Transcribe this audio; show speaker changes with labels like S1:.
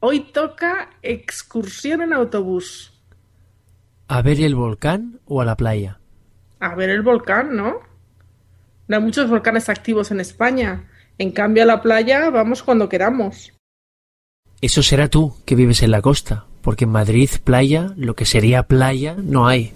S1: Hoy toca excursión en autobús.
S2: ¿A ver el volcán o a la playa?
S1: A ver el volcán, ¿no? No hay muchos volcanes activos en España. En cambio, a la playa vamos cuando queramos.
S2: Eso será tú, que vives en la costa, porque en Madrid playa, lo que sería playa, no hay.